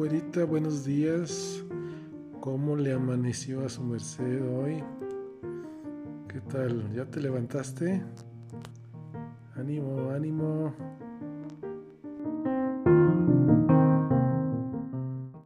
Lupita, buenos días. ¿Cómo le amaneció a su merced hoy? ¿Qué tal? ¿Ya te levantaste? Ánimo, ánimo.